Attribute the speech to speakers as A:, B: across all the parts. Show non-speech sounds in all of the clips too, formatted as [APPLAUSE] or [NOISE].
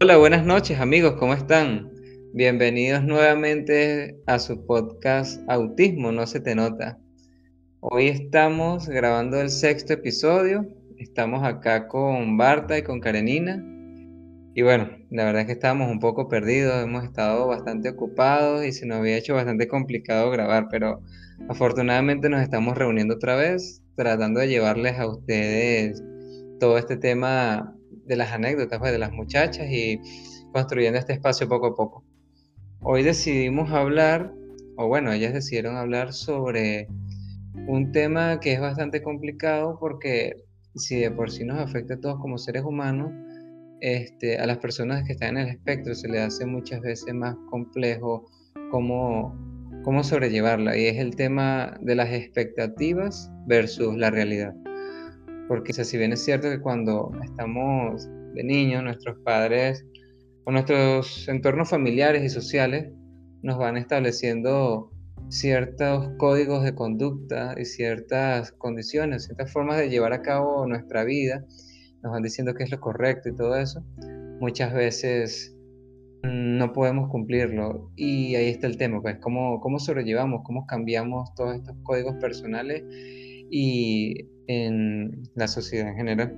A: Hola, buenas noches amigos, ¿cómo están? Bienvenidos nuevamente a su podcast Autismo, no se te nota. Hoy estamos grabando el sexto episodio, estamos acá con Barta y con Karenina. Y bueno, la verdad es que estábamos un poco perdidos, hemos estado bastante ocupados y se nos había hecho bastante complicado grabar, pero afortunadamente nos estamos reuniendo otra vez, tratando de llevarles a ustedes todo este tema de las anécdotas pues, de las muchachas y construyendo este espacio poco a poco. Hoy decidimos hablar, o bueno, ellas decidieron hablar sobre un tema que es bastante complicado porque si de por sí nos afecta a todos como seres humanos, este, a las personas que están en el espectro se les hace muchas veces más complejo cómo, cómo sobrellevarla. Y es el tema de las expectativas versus la realidad. Porque si bien es cierto que cuando estamos de niños, nuestros padres o nuestros entornos familiares y sociales nos van estableciendo ciertos códigos de conducta y ciertas condiciones, ciertas formas de llevar a cabo nuestra vida, nos van diciendo qué es lo correcto y todo eso, muchas veces no podemos cumplirlo. Y ahí está el tema, pues, cómo, cómo sobrellevamos, cómo cambiamos todos estos códigos personales y en la sociedad en general.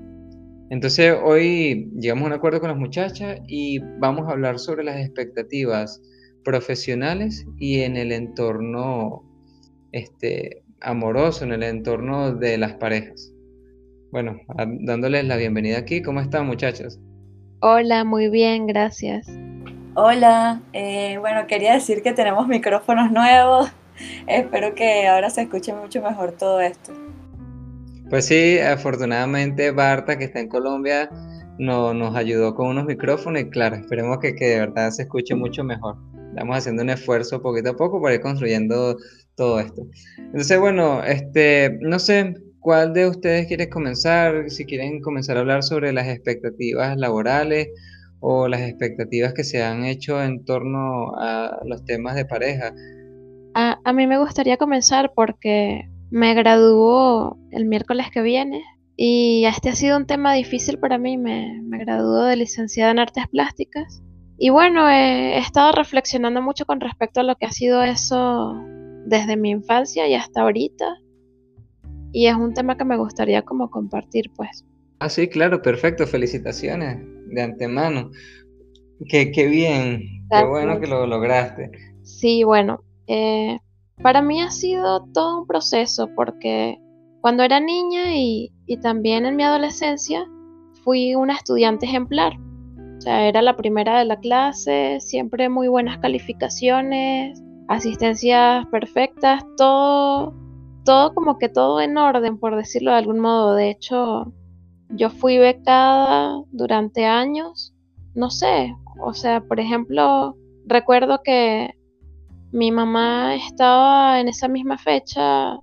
A: Entonces hoy llegamos a un acuerdo con las muchachas y vamos a hablar sobre las expectativas profesionales y en el entorno este, amoroso, en el entorno de las parejas. Bueno, dándoles la bienvenida aquí. ¿Cómo están muchachas?
B: Hola, muy bien, gracias.
C: Hola, eh, bueno, quería decir que tenemos micrófonos nuevos. Espero que ahora se escuche mucho mejor todo esto.
A: Pues sí, afortunadamente Barta, que está en Colombia, no, nos ayudó con unos micrófonos y claro, esperemos que, que, de verdad se escuche mucho mejor. Estamos haciendo un esfuerzo poquito a poco para ir construyendo todo esto. Entonces, bueno, este, no sé cuál de ustedes quiere comenzar, si quieren comenzar a hablar sobre las expectativas laborales o las expectativas que se han hecho en torno a los temas de pareja.
B: A, mí me gustaría comenzar porque me graduó el miércoles que viene y este ha sido un tema difícil para mí. Me, me graduó de licenciada en artes plásticas. Y bueno, he, estado reflexionando mucho con respecto a lo que ha sido eso desde mi infancia y hasta ahorita. Y es un tema que me gustaría como compartir, pues.
A: Ah, sí, claro, perfecto. Felicitaciones de antemano. Qué, qué bien, qué bueno que lo lograste.
B: Sí, bueno, eh, para mí ha sido todo un proceso porque cuando era niña y, también en mi adolescencia fui una estudiante ejemplar. O sea, era la primera de la clase, siempre muy buenas calificaciones, asistencias perfectas, todo, todo como que todo en orden, por decirlo de algún modo. De hecho, yo fui becada durante años, no sé, o sea, por ejemplo, recuerdo que mi mamá estaba en esa misma fecha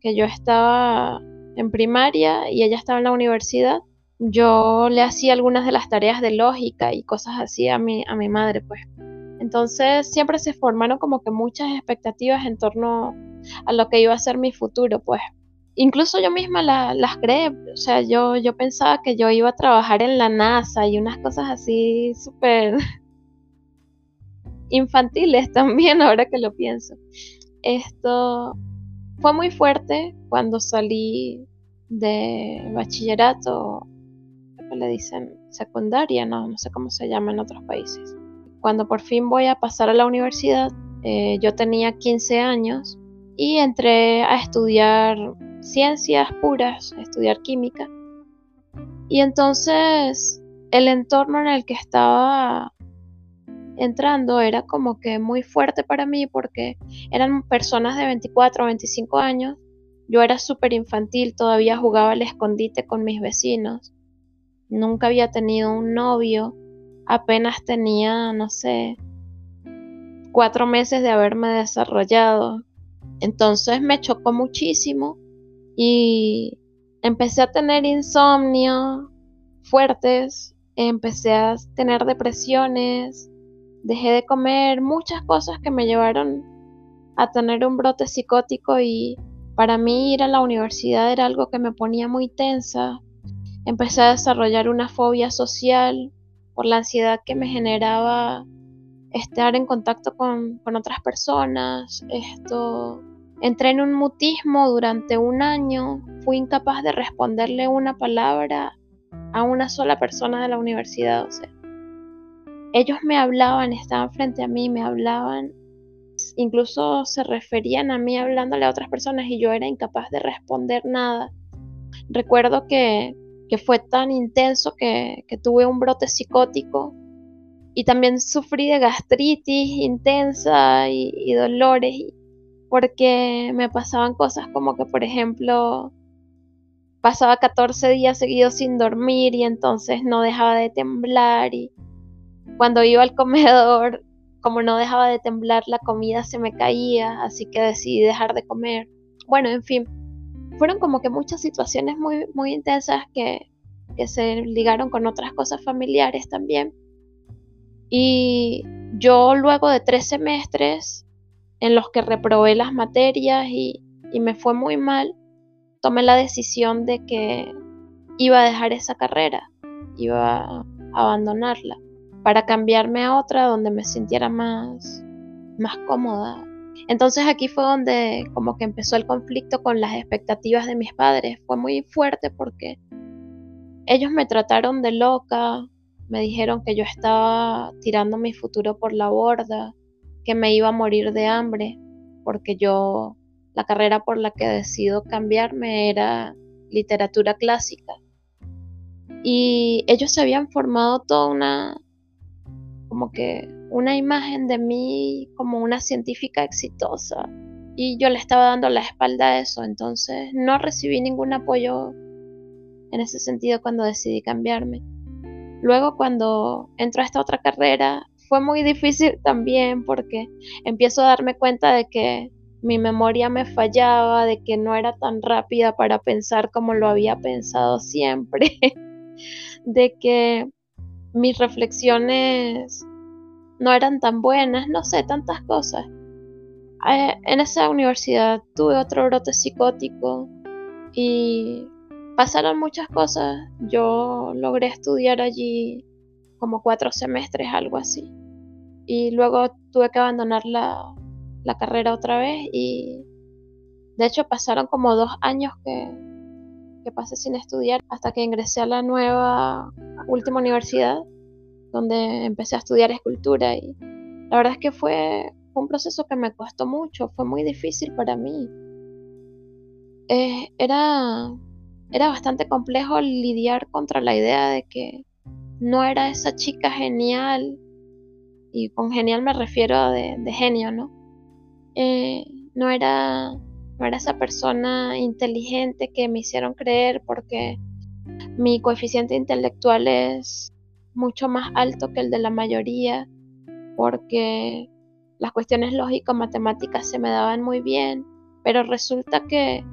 B: que yo estaba en primaria y ella estaba en la universidad. Yo le hacía algunas de las tareas de lógica y cosas así a mi, a mi madre, pues. Entonces siempre se formaron como que muchas expectativas en torno a lo que iba a ser mi futuro, pues. Incluso yo misma las creé, o sea, yo, yo pensaba que yo iba a trabajar en la NASA y unas cosas así súper infantiles [LAUGHS] también, ahora que lo pienso. Esto fue muy fuerte cuando salí de bachillerato, le dicen secundaria, no, no sé cómo se llama en otros países. Cuando por fin voy a pasar a la universidad, eh, yo tenía 15 años y entré a estudiar ciencias puras, a estudiar química. Y entonces el entorno en el que estaba entrando era como que muy fuerte para mí porque eran personas de 24 o 25 años. Yo era súper infantil, todavía jugaba al escondite con mis vecinos. Nunca había tenido un novio. Apenas tenía, no sé, cuatro meses de haberme desarrollado. Entonces me chocó muchísimo y empecé a tener insomnio fuertes, empecé a tener depresiones, dejé de comer muchas cosas que me llevaron a tener un brote psicótico y para mí ir a la universidad era algo que me ponía muy tensa. Empecé a desarrollar una fobia social por la ansiedad que me generaba estar en contacto con, con otras personas. Esto, entré en un mutismo durante un año, fui incapaz de responderle una palabra a una sola persona de la universidad. O sea, ellos me hablaban, estaban frente a mí, me hablaban, incluso se referían a mí hablándole a otras personas y yo era incapaz de responder nada. Recuerdo que, fue tan intenso que, que tuve un brote psicótico y también sufrí de gastritis intensa y, y dolores porque me pasaban cosas como que, por ejemplo, pasaba 14 días seguidos sin dormir y entonces no dejaba de temblar y cuando iba al comedor, como no dejaba de temblar, la comida se me caía, así que decidí dejar de comer. Bueno, en fin, fueron como que muchas situaciones muy, muy intensas que, se ligaron con otras cosas familiares también. Y yo luego de tres semestres en los que reprobé las materias y me fue muy mal, tomé la decisión de que iba a dejar esa carrera, iba a abandonarla para cambiarme a otra donde me sintiera más, más cómoda. Entonces aquí fue donde como que empezó el conflicto con las expectativas de mis padres. Fue muy fuerte porque ellos me trataron de loca, me dijeron que yo estaba tirando mi futuro por la borda, que me iba a morir de hambre, porque yo, la carrera por la que decido cambiarme era literatura clásica. Y ellos se habían formado toda una, como que una imagen de mí como una científica exitosa y yo le estaba dando la espalda a eso, entonces no recibí ningún apoyo en ese sentido cuando decidí cambiarme. Luego cuando entro a esta otra carrera fue muy difícil también porque empiezo a darme cuenta de que mi memoria me fallaba, de que no era tan rápida para pensar como lo había pensado siempre, [LAUGHS] de que mis reflexiones no eran tan buenas, no sé, tantas cosas. Eh, en esa universidad tuve otro brote psicótico y pasaron muchas cosas. Yo logré estudiar allí como cuatro semestres, algo así. Y luego tuve que abandonar la, la carrera otra vez y de hecho pasaron como dos años que, que pasé sin estudiar hasta que ingresé a la nueva última universidad donde empecé a estudiar escultura y la verdad es que fue, un proceso que me costó mucho, fue muy difícil para mí. Eh, era, era bastante complejo lidiar contra la idea de que no era esa chica genial, y con genial me refiero de, genio, ¿no? Eh, no era no era esa persona inteligente que me hicieron creer porque mi coeficiente intelectual es mucho más alto que el de la mayoría, porque las cuestiones lógico-matemáticas se me daban muy bien, pero resulta que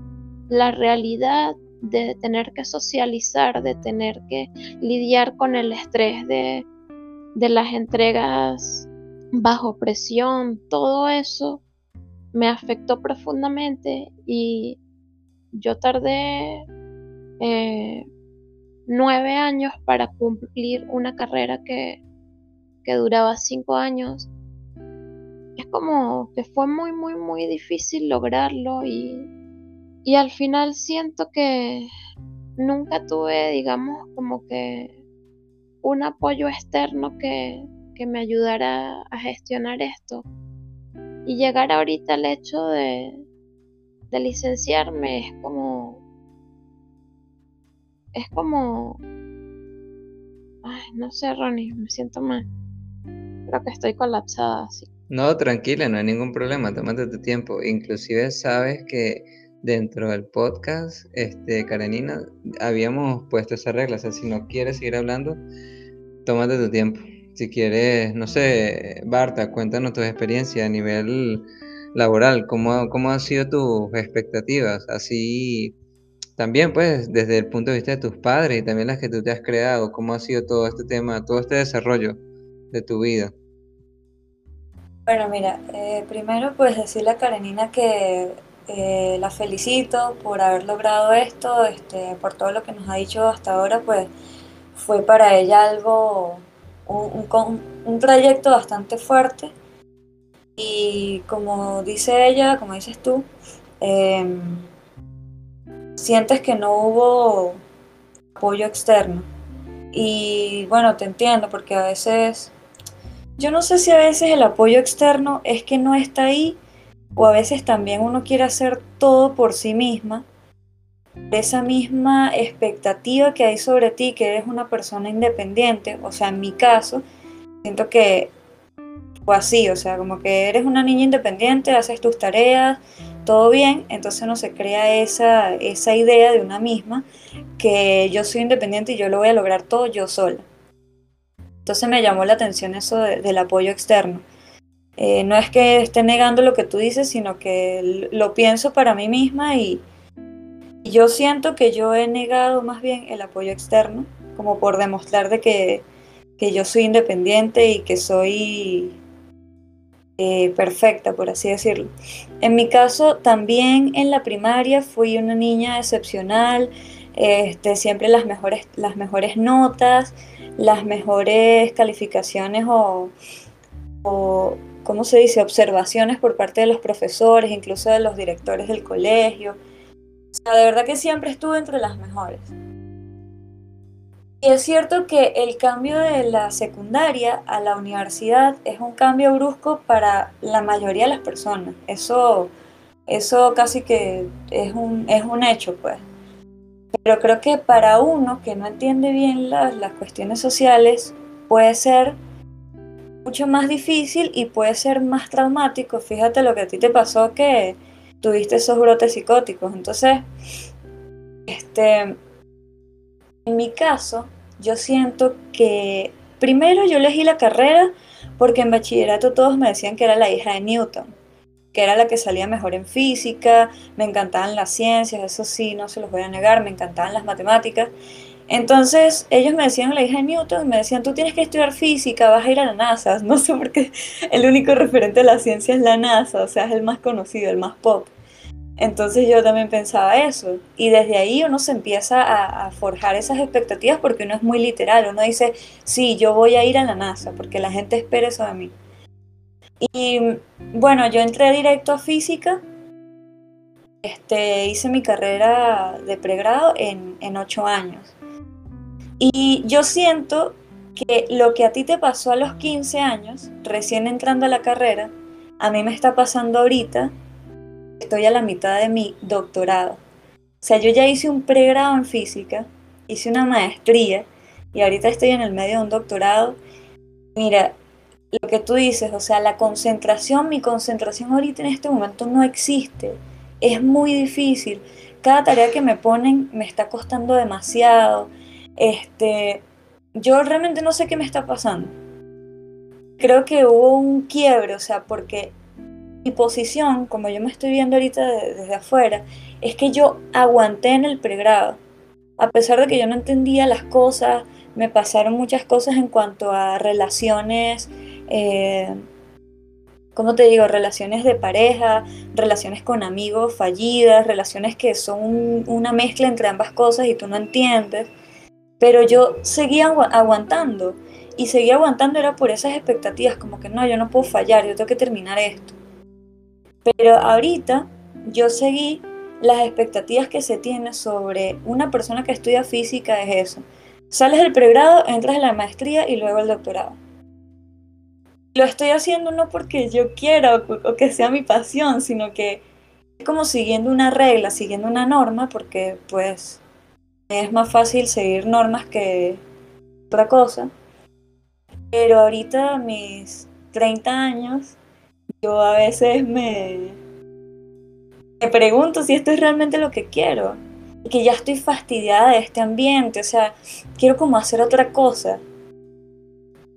B: la realidad de tener que socializar, de tener que lidiar con el estrés de, de las entregas bajo presión, todo eso me afectó profundamente y yo tardé eh, nueve años para cumplir una carrera que, que duraba cinco años. Es como que fue muy, muy, muy difícil lograrlo y, y al final siento que nunca tuve, digamos, como que un apoyo externo que, que me ayudara a gestionar esto. Y llegar ahorita al hecho de, de licenciarme es como. Es como. Ay, no sé, Ronnie, me siento mal. Creo que estoy colapsada así.
A: No, tranquila, no hay ningún problema, tómate tu tiempo. Inclusive sabes que dentro del podcast, este, Karenina, habíamos puesto esa regla. O sea, si no quieres seguir hablando, tómate tu tiempo. Si quieres, no sé, Barta, cuéntanos tu experiencia a nivel laboral, ¿cómo, cómo han sido tus expectativas? Así también, pues, desde el punto de vista de tus padres y también las que tú te has creado, ¿cómo ha sido todo este tema, todo este desarrollo de tu vida?
C: Bueno, mira, eh, primero pues decirle a Karenina que eh, la felicito por haber logrado esto, este, por todo lo que nos ha dicho hasta ahora, pues fue para ella algo un, un trayecto bastante fuerte y como dice ella, como dices tú, em, sientes que no hubo apoyo externo. Y bueno, te entiendo, porque a veces, yo no sé si a veces el apoyo externo es que no está ahí, o a veces también uno quiere hacer todo por sí misma, esa misma expectativa que hay sobre ti, que eres una persona independiente, o sea, en mi caso, siento que fue así, o sea, como que eres una niña independiente, haces tus tareas, todo bien, entonces no se crea esa, esa idea de una misma que yo soy independiente y yo lo voy a lograr todo yo sola. Entonces me llamó la atención eso del apoyo externo. Eh, no es que esté negando lo que tú dices, sino que lo pienso para mí misma y, yo siento que yo he negado más bien el apoyo externo, como por demostrar de que, que yo soy independiente y que soy eh, perfecta, por así decirlo. En mi caso, también en la primaria fui una niña excepcional, este, siempre las mejores, las mejores notas, las mejores calificaciones o, o, ¿cómo se dice?, observaciones por parte de los profesores, incluso de los directores del colegio. O sea, de verdad que siempre estuve entre las mejores. Y es cierto que el cambio de la secundaria a la universidad es un cambio brusco para la mayoría de las personas. Eso, eso casi que es un, es un hecho, pues. Pero creo que para uno que no entiende bien las, las cuestiones sociales, puede ser mucho más difícil y puede ser más traumático. Fíjate lo que a ti te pasó que tuviste esos brotes psicóticos. Entonces, este, en mi caso, yo siento que primero yo elegí la carrera porque en bachillerato todos me decían que era la hija de Newton, que era la que salía mejor en física, me encantaban las ciencias, eso sí, no se los voy a negar, me encantaban las matemáticas. Entonces ellos me decían la hija de Newton, me decían, tú tienes que estudiar física, vas a ir a la NASA. [LAUGHS] No sé por qué el único referente de la ciencia es la NASA, o sea, es el más conocido, el más pop. Entonces yo también pensaba eso. Y desde ahí uno se empieza a, forjar esas expectativas porque uno es muy literal. Uno dice, sí, yo voy a ir a la NASA porque la gente espera eso de mí. Y bueno, yo entré directo a física. Este, hice mi carrera de pregrado en, en ocho años. Y yo siento que lo que a ti te pasó a los 15 años, recién entrando a la carrera, a mí me está pasando ahorita estoy a la mitad de mi doctorado. O sea, yo ya hice un pregrado en física, hice una maestría y ahorita estoy en el medio de un doctorado. Mira, lo que tú dices, o sea, la concentración, mi concentración ahorita en este momento no existe. Es muy difícil. Cada tarea que me ponen me está costando demasiado. Este, yo realmente no sé qué me está pasando. Creo que hubo un quiebre, o sea, porque mi posición, como yo me estoy viendo ahorita desde afuera, es que yo aguanté en el pregrado. A pesar de que yo no entendía las cosas, me pasaron muchas cosas en cuanto a relaciones, eh, ¿cómo te digo? Relaciones de pareja, relaciones con amigos fallidas, relaciones que son una mezcla entre ambas cosas y tú no entiendes. Pero yo seguía aguantando y seguía aguantando era por esas expectativas, como que no, yo no puedo fallar, yo tengo que terminar esto. Pero ahorita yo seguí las expectativas que se tiene sobre una persona que estudia física es eso. Sales del pregrado, entras en la maestría y luego el doctorado. Lo estoy haciendo no porque yo quiera o, que sea mi pasión, sino que es como siguiendo una regla, siguiendo una norma, porque pues es más fácil seguir normas que otra cosa. Pero ahorita mis 30 años yo a veces me, me pregunto si esto es realmente lo que quiero. Que ya estoy fastidiada de este ambiente, o sea, quiero como hacer otra cosa.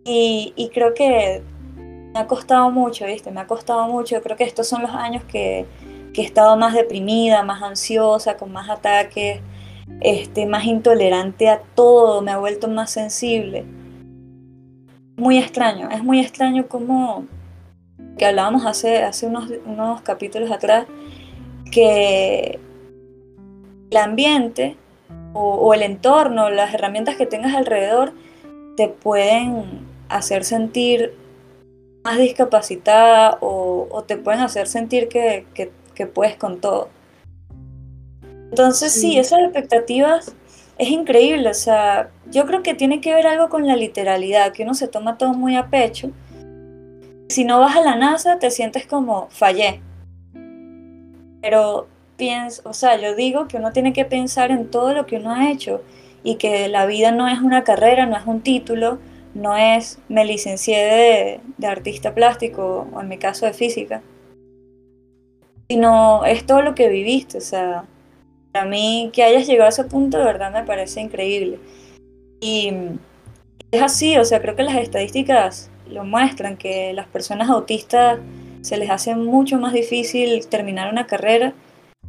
C: Y, y creo que me ha costado mucho, ¿viste? Me ha costado mucho. Creo que estos son los años que, que he estado más deprimida, más ansiosa, con más ataques, este, más intolerante a todo, me ha vuelto más sensible. Muy extraño, es muy extraño cómo, que hablábamos hace, hace unos, unos capítulos atrás, que el ambiente o, el entorno, las herramientas que tengas alrededor, te pueden hacer sentir más discapacitada o, te pueden hacer sentir que, puedes con todo. Entonces sí. esas expectativas es increíble, o sea, yo creo que tiene que ver algo con la literalidad, que uno se toma todo muy a pecho. Si no vas a la NASA, te sientes como fallé. Pero pienso, o sea, yo digo que uno tiene que pensar en todo lo que uno ha hecho y que la vida no es una carrera, no es un título, no es me licencié de, artista plástico o en mi caso de física, sino es todo lo que viviste, o sea, para mí que hayas llegado a ese punto de verdad me parece increíble. Y es así, o sea, creo que las estadísticas lo muestran, que las personas autistas se les hace mucho más difícil terminar una carrera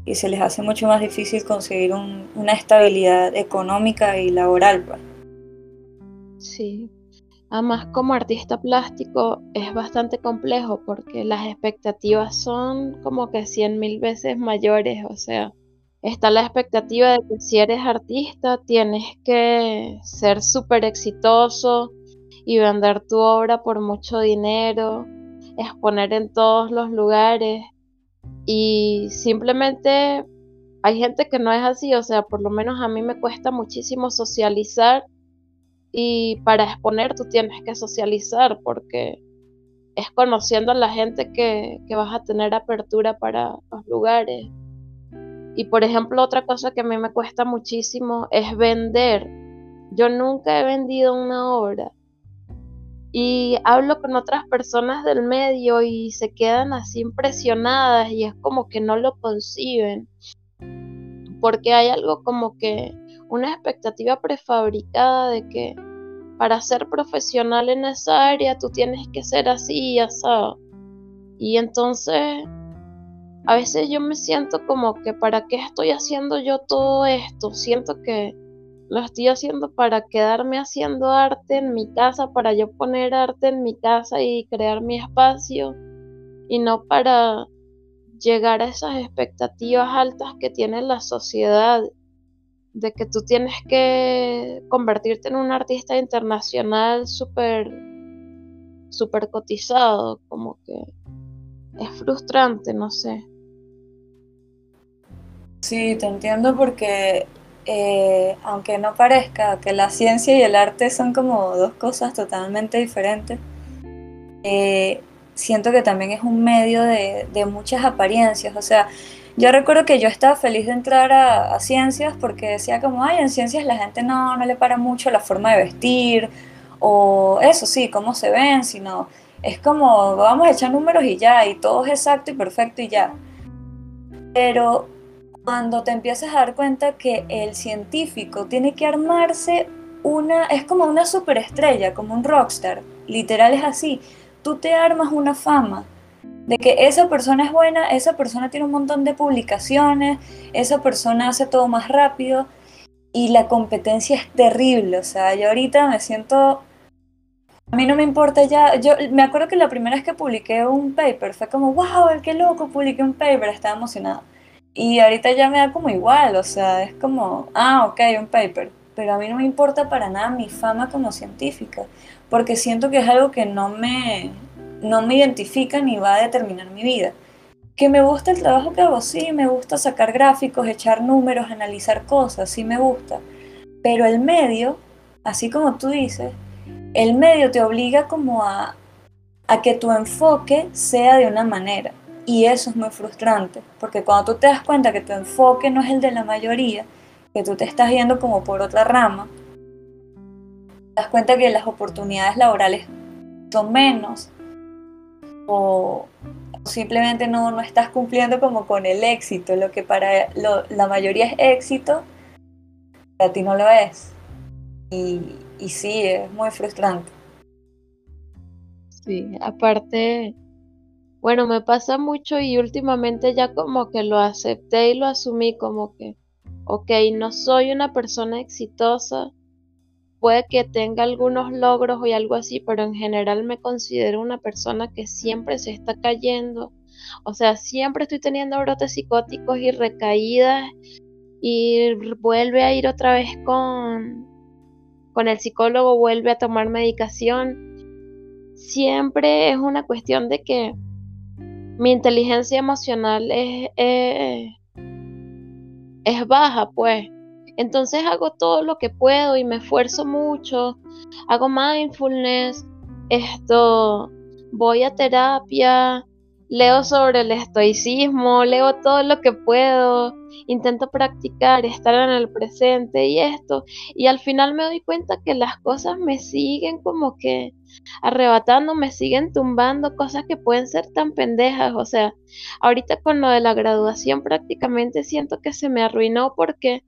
C: y se les hace mucho más difícil conseguir una estabilidad económica y laboral. Pues.
B: Sí, Además, como artista plástico es bastante complejo porque las expectativas son como que cien mil veces mayores. O sea, está la expectativa de que si eres artista tienes que ser súper exitoso y vender tu obra por mucho dinero, exponer en todos los lugares. Y simplemente hay gente que no es así. O sea, por lo menos a mí me cuesta muchísimo socializar y para exponer tú tienes que socializar porque es conociendo a la gente que, vas a tener apertura para los lugares. Y por ejemplo, otra cosa que a mí me cuesta muchísimo es vender. Yo nunca he vendido una obra. Y hablo con otras personas del medio y se quedan así impresionadas y es como que no lo conciben. Porque hay algo como que una expectativa prefabricada de que para ser profesional en esa área tú tienes que ser así y así. Y entonces a veces yo me siento como que para qué estoy haciendo yo todo esto. Siento que lo estoy haciendo para quedarme haciendo arte en mi casa, para yo poner arte en mi casa y crear mi espacio y no para llegar a esas expectativas altas que tiene la sociedad de que tú tienes que convertirte en un artista internacional súper súper cotizado, como que es frustrante, no sé.
C: Sí, te entiendo porque eh, aunque no parezca que la ciencia y el arte son como dos cosas totalmente diferentes, eh, siento que también es un medio de, de muchas apariencias, o sea, yo recuerdo que yo estaba feliz de entrar a, ciencias porque decía como, ay, en ciencias la gente no, no le para mucho la forma de vestir o eso sí, cómo se ven, sino es como, vamos a echar números y ya, y todo es exacto y perfecto y ya. Pero cuando te empiezas a dar cuenta que el científico tiene que armarse una, es como una superestrella, como un rockstar, literal es así, tú te armas una fama de que esa persona es buena, esa persona tiene un montón de publicaciones, esa persona hace todo más rápido y la competencia es terrible. O sea, yo ahorita me siento... A mí no me importa ya, yo me acuerdo que la primera vez que publiqué un paper fue como, wow, qué loco, publiqué un paper, estaba emocionada. Y ahorita ya me da como igual, o sea, es como, ah, ok, un paper. Pero a mí no me importa para nada mi fama como científica, porque siento que es algo que no me, no me identifica ni va a determinar mi vida. Que me gusta el trabajo que hago, sí, me gusta sacar gráficos, echar números, analizar cosas, sí me gusta. Pero el medio, así como tú dices, el medio te obliga como a, a que tu enfoque sea de una manera. Y eso es muy frustrante, porque cuando tú te das cuenta que tu enfoque no es el de la mayoría, que tú te estás yendo como por otra rama, te das cuenta que las oportunidades laborales son menos, o simplemente no, no estás cumpliendo como con el éxito, lo que para la mayoría es éxito, para ti no lo es. Y, y sí, es muy frustrante.
B: Sí, aparte, bueno, me pasa mucho y últimamente ya como que lo acepté y lo asumí como que, ok, no soy una persona exitosa, puede que tenga algunos logros y algo así, pero en general me considero una persona que siempre se está cayendo. O sea, siempre estoy teniendo brotes psicóticos y recaídas y vuelve a ir otra vez con, con el psicólogo, vuelve a tomar medicación siempre es una cuestión de que mi inteligencia emocional es, eh, es baja, pues. Entonces hago todo lo que puedo y me esfuerzo mucho, hago mindfulness, esto, voy a terapia, leo sobre el estoicismo, leo todo lo que puedo, intento practicar, estar en el presente y esto, y al final me doy cuenta que las cosas me siguen como que arrebatando, me siguen tumbando cosas que pueden ser tan pendejas, o sea, ahorita con lo de la graduación prácticamente siento que se me arruinó porque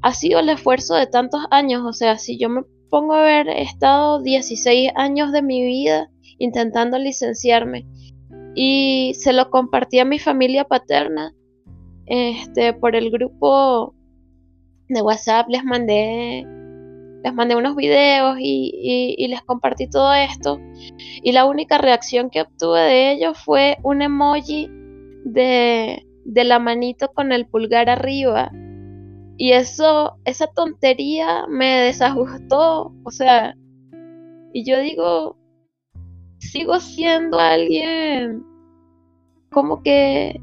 B: ha sido el esfuerzo de tantos años, o sea, si yo me pongo a he estado 16 años de mi vida intentando licenciarme y se lo compartí a mi familia paterna, este, por el grupo de WhatsApp les mandé les mandé unos videos y, les compartí todo esto. Y la única reacción que obtuve de ellos fue un emoji de, de la manito con el pulgar arriba y eso, esa tontería me desajustó, o sea, y yo digo, sigo siendo alguien como que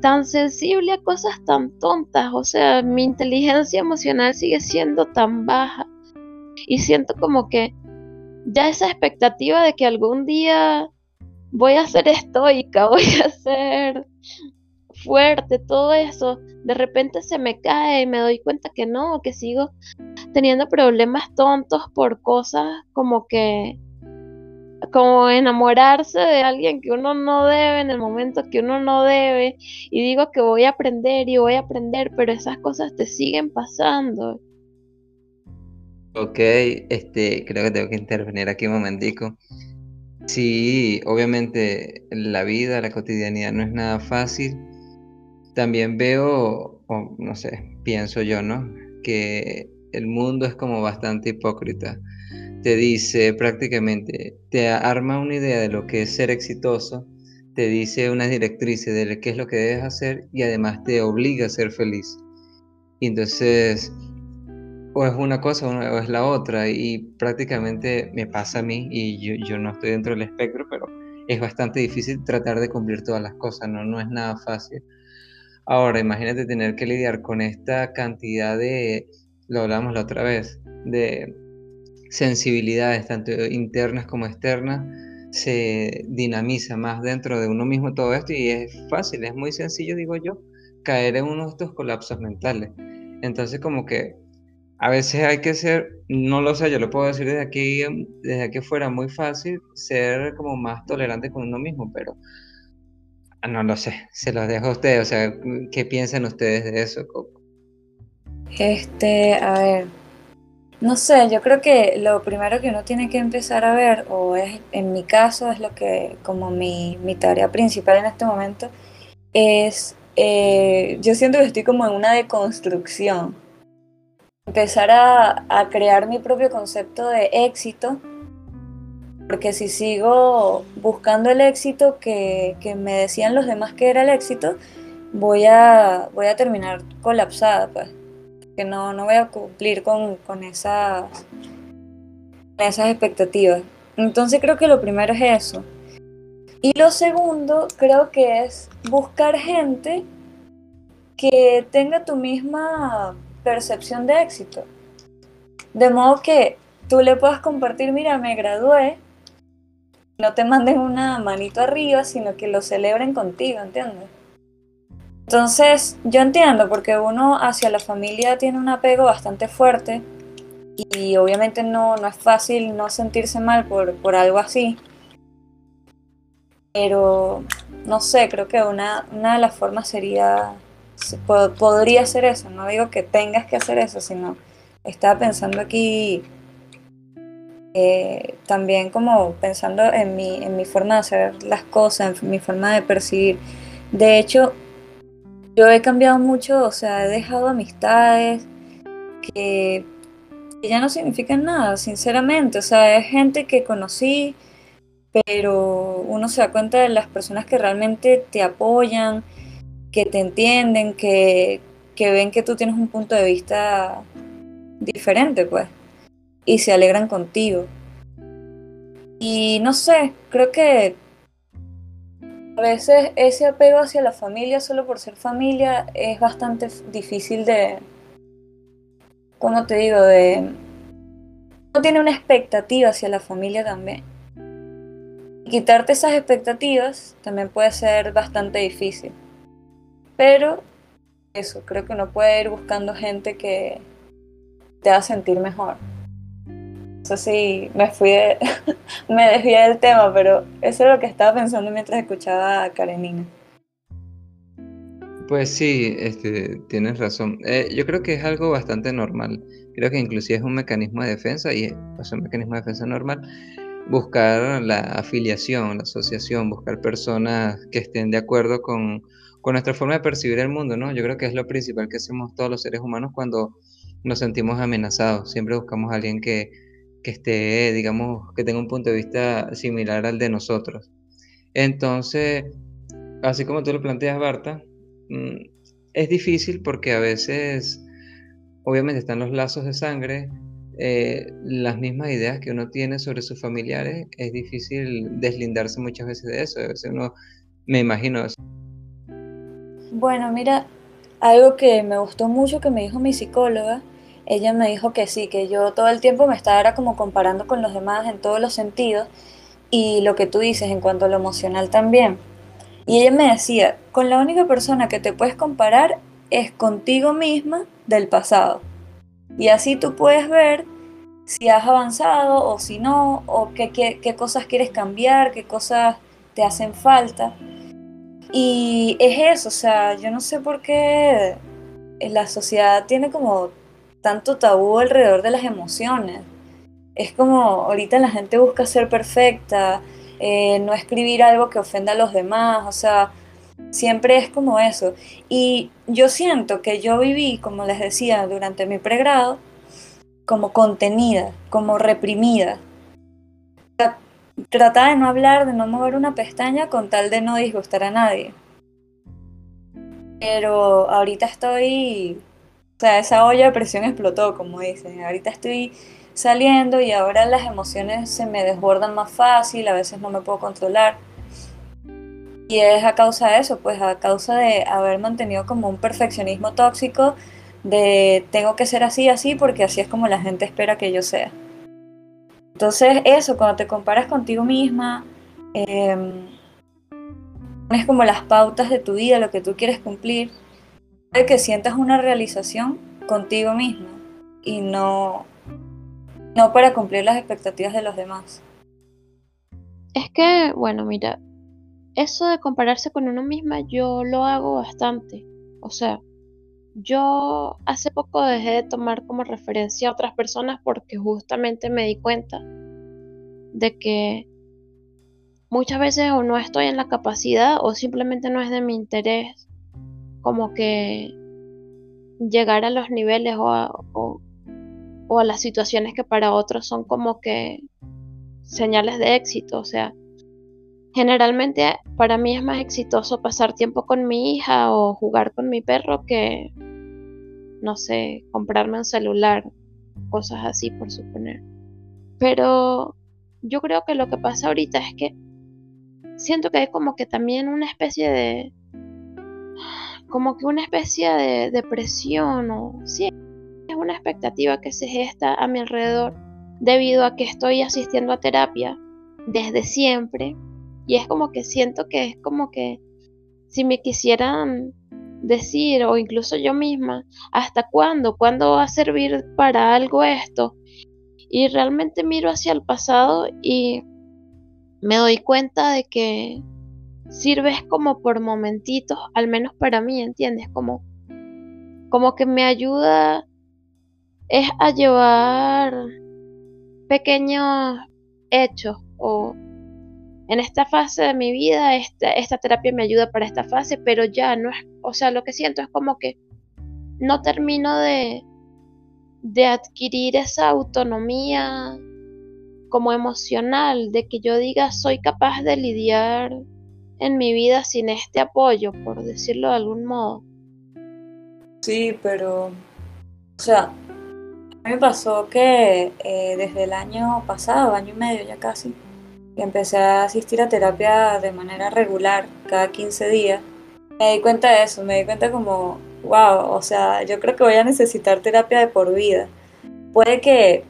B: tan sensible a cosas tan tontas, o sea, mi inteligencia emocional sigue siendo tan baja. Y siento como que ya esa expectativa de que algún día voy a ser estoica, voy a ser fuerte, todo eso, de repente se me cae y me doy cuenta que no, que sigo teniendo problemas tontos por cosas como que como enamorarse de alguien que uno no debe en el momento que uno no debe y digo que voy a aprender y voy a aprender, pero esas cosas te siguen pasando.
A: Ok, este, creo que tengo que intervenir aquí un momentico. Sí, obviamente la vida, la cotidianidad no es nada fácil también veo, o no sé, pienso yo, ¿no? Que el mundo es como bastante hipócrita. Te dice prácticamente, te arma una idea de lo que es ser exitoso, te dice unas directrices de qué es lo que debes hacer y además te obliga a ser feliz. Y entonces, o es una cosa o es la otra, y prácticamente me pasa a mí, y yo, yo no estoy dentro del espectro, pero es bastante difícil tratar de cumplir todas las cosas, ¿no? No es nada fácil. Ahora, imagínate tener que lidiar con esta cantidad de, lo hablamos la otra vez, de sensibilidades, tanto internas como externas, se dinamiza más dentro de uno mismo todo esto y es fácil, es muy sencillo, digo yo, caer en uno de estos colapsos mentales. Entonces, como que a veces hay que ser, no lo sé, yo lo puedo decir desde aquí, desde aquí fuera muy fácil, ser como más tolerante con uno mismo, pero no lo sé, se los dejo a ustedes, o sea, ¿qué piensan ustedes de eso, Coco?
C: Este, a ver, no sé, yo creo que lo primero que uno tiene que empezar a ver, o es en mi caso, es lo que como mi, tarea principal en este momento, es, eh, yo siento que estoy como en una deconstrucción. Empezar a, a crear mi propio concepto de éxito porque si sigo buscando el éxito que, me decían los demás que era el éxito, voy a, voy a terminar colapsada, pues. Que no, no voy a cumplir con, esas, esas expectativas. Entonces creo que lo primero es eso. Y lo segundo creo que es buscar gente que tenga tu misma percepción de éxito. De modo que tú le puedas compartir, mira, me gradué, no te manden una manito arriba, sino que lo celebren contigo, ¿entiendes? Entonces, yo entiendo, porque uno hacia la familia tiene un apego bastante fuerte y obviamente no, no es fácil no sentirse mal por, por algo así. Pero, no sé, creo que una, una de las formas sería, podría ser eso, no digo que tengas que hacer eso, sino estaba pensando aquí eh, también como pensando en mi, en mi forma de hacer las cosas, en mi forma de percibir. De hecho, yo he cambiado mucho, o sea, he dejado amistades que, ya no significan nada, sinceramente. O sea, es gente que conocí, pero uno se da cuenta de las personas que realmente te apoyan, que te entienden, que, que ven que tú tienes un punto de vista diferente, pues y se alegran contigo. Y no sé, creo que a veces ese apego hacia la familia solo por ser familia es bastante difícil de, ¿cómo te digo? De... No tiene una expectativa hacia la familia también. Y quitarte esas expectativas también puede ser bastante difícil. Pero eso, creo que uno puede ir buscando gente que te haga sentir mejor. Eso sí, me fui de, [LAUGHS] me desvié del tema, pero eso es lo que estaba pensando mientras escuchaba a Karenina.
A: Pues sí, este, tienes razón. Eh, yo creo que es algo bastante normal. Creo que inclusive es un mecanismo de defensa y es un mecanismo de defensa normal buscar la afiliación, la asociación, buscar personas que estén de acuerdo con, con nuestra forma de percibir el mundo, ¿no? Yo creo que es lo principal que hacemos todos los seres humanos cuando nos sentimos amenazados. Siempre buscamos a alguien que, que esté, digamos, que tenga un punto de vista similar al de nosotros. Entonces, así como tú lo planteas, Barta, mm, es difícil porque a veces, obviamente, están los lazos de sangre, eh, las mismas ideas que uno tiene sobre sus familiares, es difícil deslindarse muchas veces de eso. A veces uno, me imagino. Eso.
C: Bueno, mira, algo que me gustó mucho que me dijo mi psicóloga ella me dijo que sí, que yo todo el tiempo me estaba como comparando con los demás en todos los sentidos y lo que tú dices en cuanto a lo emocional también. Y ella me decía, con la única persona que te puedes comparar es contigo misma del pasado. Y así tú puedes ver si has avanzado o si no, o qué, qué, qué cosas quieres cambiar, qué cosas te hacen falta. Y es eso, o sea, yo no sé por qué la sociedad tiene como tanto tabú alrededor de las emociones. Es como ahorita la gente busca ser perfecta, eh, no escribir algo que ofenda a los demás, o sea, siempre es como eso. Y yo siento que yo viví, como les decía, durante mi pregrado, como contenida, como reprimida. Trataba de no hablar, de no mover una pestaña con tal de no disgustar a nadie. Pero ahorita estoy o sea, esa olla de presión explotó, como dicen. Ahorita estoy saliendo y ahora las emociones se me desbordan más fácil, a veces no me puedo controlar. Y es a causa de eso, pues a causa de haber mantenido como un perfeccionismo tóxico de tengo que ser así, así, porque así es como la gente espera que yo sea. Entonces eso, cuando te comparas contigo misma, eh, pones como las pautas de tu vida, lo que tú quieres cumplir, que sientas una realización contigo mismo y no, no para cumplir las expectativas de los demás.
B: Es que, bueno, mira, eso de compararse con uno misma yo lo hago bastante. O sea, yo hace poco dejé de tomar como referencia a otras personas porque justamente me di cuenta de que muchas veces o no estoy en la capacidad o simplemente no es de mi interés como que llegar a los niveles o a, o, a las situaciones que para otros son como que señales de éxito. O sea, generalmente para mí es más exitoso pasar tiempo con mi hija o jugar con mi perro que, no sé, comprarme un celular, cosas así por suponer. Pero yo creo que lo que pasa ahorita es que siento que hay como que también una especie de como que una especie de depresión o sí, es una expectativa que se gesta a mi alrededor debido a que estoy asistiendo a terapia desde siempre y es como que siento que es como que si me quisieran decir o incluso yo misma hasta cuándo, cuándo va a servir para algo esto y realmente miro hacia el pasado y me doy cuenta de que sirves como por momentitos, al menos para mí, ¿entiendes? Como, como que me ayuda es a llevar pequeños hechos o en esta fase de mi vida esta, esta terapia me ayuda para esta fase, pero ya no es, o sea, lo que siento es como que no termino de, de adquirir esa autonomía como emocional, de que yo diga soy capaz de lidiar en mi vida sin este apoyo, por decirlo de algún modo.
C: Sí, pero, o sea, a mí me pasó que eh, desde el año pasado, año y medio ya casi, empecé a asistir a terapia de manera regular, cada 15 días, me di cuenta de eso, me di cuenta como, wow, o sea, yo creo que voy a necesitar terapia de por vida. Puede que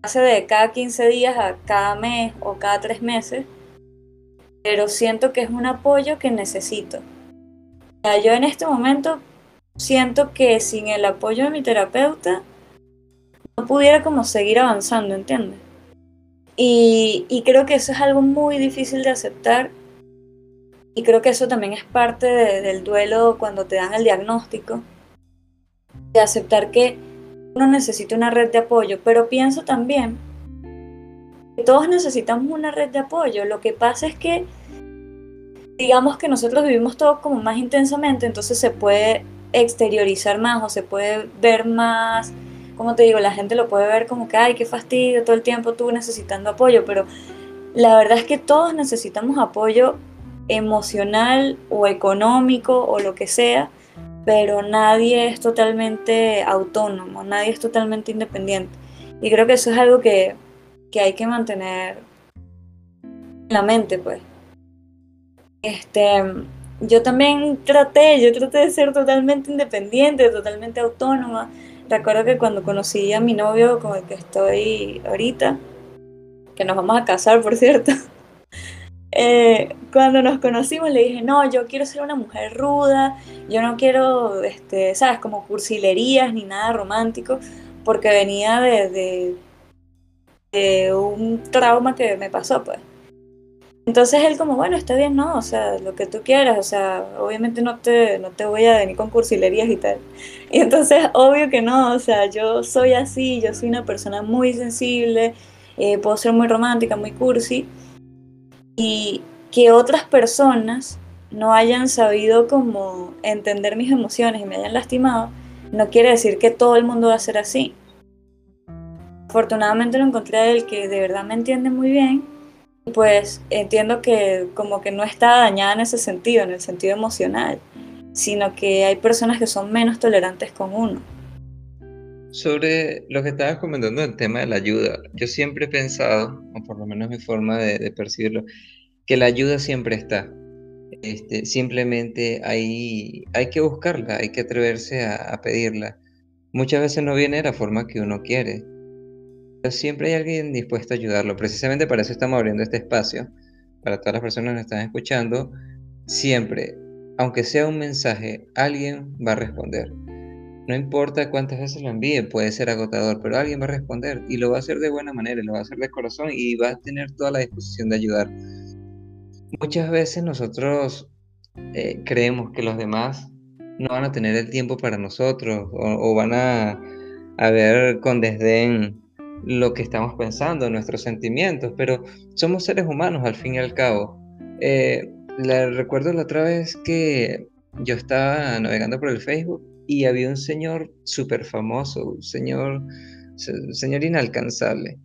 C: pase de cada 15 días a cada mes o cada tres meses, pero siento que es un apoyo que necesito. yo en este momento siento que sin el apoyo de mi terapeuta no pudiera como seguir avanzando, ¿entiendes? Y, creo que eso es algo muy difícil de aceptar y creo que eso también es parte del duelo cuando te dan el diagnóstico, de aceptar que uno necesita una red de apoyo, pero pienso también todos necesitamos una red de apoyo. Lo que pasa es que, digamos que nosotros vivimos todo como más intensamente, entonces se puede exteriorizar más o se puede ver más, como te digo, la gente lo puede ver como que, ay, qué fastidio, todo el tiempo tú necesitando apoyo, pero la verdad es que todos necesitamos apoyo emocional o económico o lo que sea, pero nadie es totalmente autónomo, nadie es totalmente independiente. Y creo que eso es algo que, que hay que mantener en la mente, pues. Este, yo también traté, yo traté de ser totalmente independiente, totalmente autónoma. Recuerdo que cuando conocí a mi novio con el que estoy ahorita, que nos vamos a casar, por cierto, [LAUGHS] eh, cuando nos conocimos le dije, no, yo quiero ser una mujer ruda, yo no quiero, este, sabes, como cursilerías ni nada romántico, porque venía de, de un trauma que me pasó, pues. Entonces él como, bueno, está bien, ¿no? O sea, lo que tú quieras, o sea, obviamente no te, no te voy a venir con cursilerías y tal. Y entonces, [LAUGHS] obvio que no, o sea, yo soy así, yo soy una persona muy sensible, eh, puedo ser muy romántica, muy cursi, y que otras personas no hayan sabido como entender mis emociones y me hayan lastimado, no quiere decir que todo el mundo va a ser así. Afortunadamente lo encontré a él que de verdad me entiende muy bien pues entiendo que como que no está dañada en ese sentido, en el sentido emocional, sino que hay personas que son menos tolerantes con uno.
A: Sobre lo que estabas comentando el tema de la ayuda, yo siempre he pensado, o por lo menos mi forma de, percibirlo, que la ayuda siempre está. Este, simplemente hay, hay que buscarla, hay que atreverse a, a pedirla. Muchas veces no viene de la forma que uno quiere, siempre hay alguien dispuesto a ayudarlo. Precisamente para eso estamos abriendo este espacio, para todas las personas que nos están escuchando. Siempre, aunque sea un mensaje, alguien va a responder. No importa cuántas veces lo envíe, puede ser agotador, pero alguien va a responder y lo va a hacer de buena manera, lo va a hacer de corazón y va a tener toda la disposición de ayudar. Muchas veces nosotros eh, creemos que los demás no van a tener el tiempo para nosotros o, van a, a ver con desdén lo que estamos pensando, nuestros sentimientos, pero somos seres humanos al fin y al cabo. Eh, recuerdo la otra vez que yo estaba navegando por el Facebook y había un señor súper famoso, un señor, señor inalcanzable.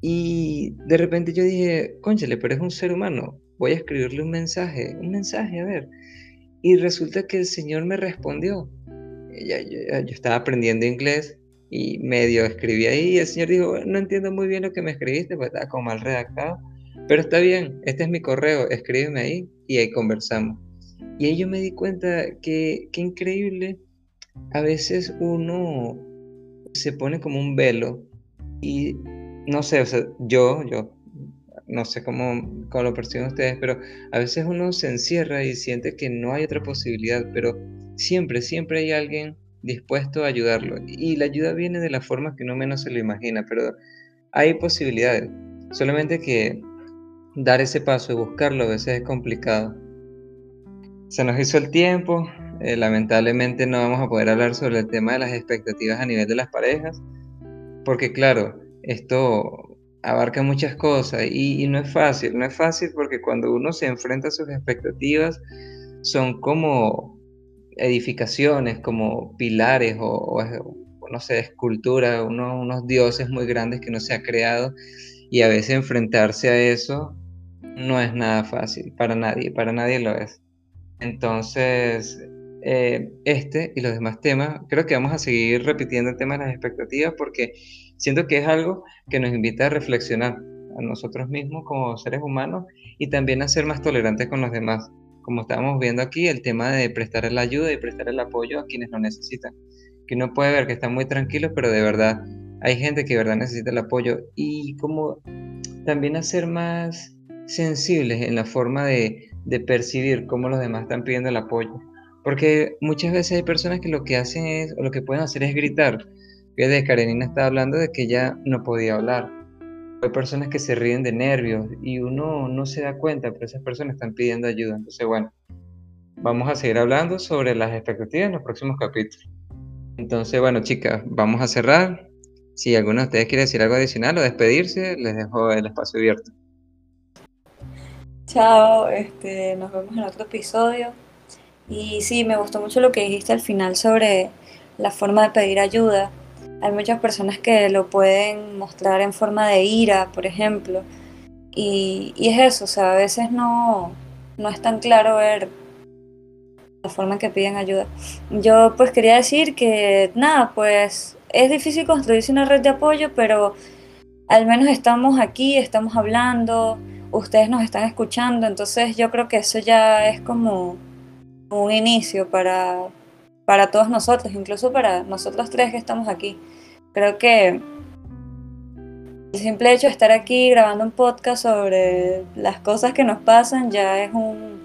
A: Y de repente yo dije, conchale, pero es un ser humano, voy a escribirle un mensaje, un mensaje, a ver. Y resulta que el señor me respondió. yo estaba aprendiendo inglés y medio escribí ahí y el señor dijo, no entiendo muy bien lo que me escribiste, pues estaba como mal redactado, pero está bien, este es mi correo, escríbeme ahí y ahí conversamos. Y ahí yo me di cuenta que, qué increíble, a veces uno se pone como un velo y no sé, o sea, yo, yo, no sé cómo, cómo lo perciben ustedes, pero a veces uno se encierra y siente que no hay otra posibilidad, pero siempre, siempre hay alguien dispuesto a ayudarlo. Y la ayuda viene de la forma que uno menos se lo imagina, pero hay posibilidades. Solamente que dar ese paso y buscarlo a veces es complicado. Se nos hizo el tiempo, eh, lamentablemente no vamos a poder hablar sobre el tema de las expectativas a nivel de las parejas, porque claro, esto abarca muchas cosas y, y no es fácil, no es fácil porque cuando uno se enfrenta a sus expectativas son como edificaciones como pilares o, no sé, esculturas, unos dioses muy grandes que no se ha creado y a veces enfrentarse a eso no es nada fácil para nadie, para nadie lo es. Entonces, eh, este y los demás temas, creo que vamos a seguir repitiendo el tema de las expectativas porque siento que es algo que nos invita a reflexionar, a nosotros mismos como seres humanos y también a ser más tolerantes con los demás. Como estábamos viendo aquí, el tema de prestar la ayuda y prestar el apoyo a quienes lo necesitan. Que uno puede ver que están muy tranquilos, pero de verdad hay gente que de verdad necesita el apoyo. Y como también a ser más sensibles en la forma de, de percibir cómo los demás están pidiendo el apoyo. Porque muchas veces hay personas que lo que hacen es, o lo que pueden hacer es gritar. Fíjate, Karenina estaba hablando de que ella no podía hablar. Hay personas que se ríen de nervios y uno no se da cuenta, pero esas personas están pidiendo ayuda. Entonces, bueno, vamos a seguir hablando sobre las expectativas en los próximos capítulos. Entonces, bueno, chicas, vamos a cerrar. Si alguno de ustedes quiere decir algo adicional o despedirse, les dejo el espacio abierto.
C: Chao, este, nos vemos en otro episodio. Y sí, me gustó mucho lo que dijiste al final sobre la forma de pedir ayuda. Hay muchas personas que lo pueden mostrar en forma de ira, por ejemplo. Y, y es eso, o sea, a veces no, no es tan claro ver la forma en que piden ayuda. Yo pues quería decir que nada, pues es difícil construirse una red de apoyo, pero al menos estamos aquí, estamos hablando, ustedes nos están escuchando, entonces yo creo que eso ya es como un inicio para, para todos nosotros, incluso para nosotros tres que estamos aquí. Creo que el simple hecho de estar aquí grabando un podcast sobre las cosas que nos pasan ya es un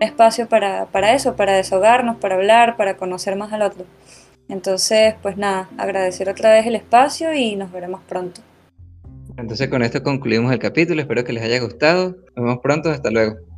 C: espacio para, para eso, para desahogarnos, para hablar, para conocer más al otro. Entonces, pues nada, agradecer otra vez el espacio y nos veremos pronto.
A: Entonces con esto concluimos el capítulo, espero que les haya gustado. Nos vemos pronto, hasta luego.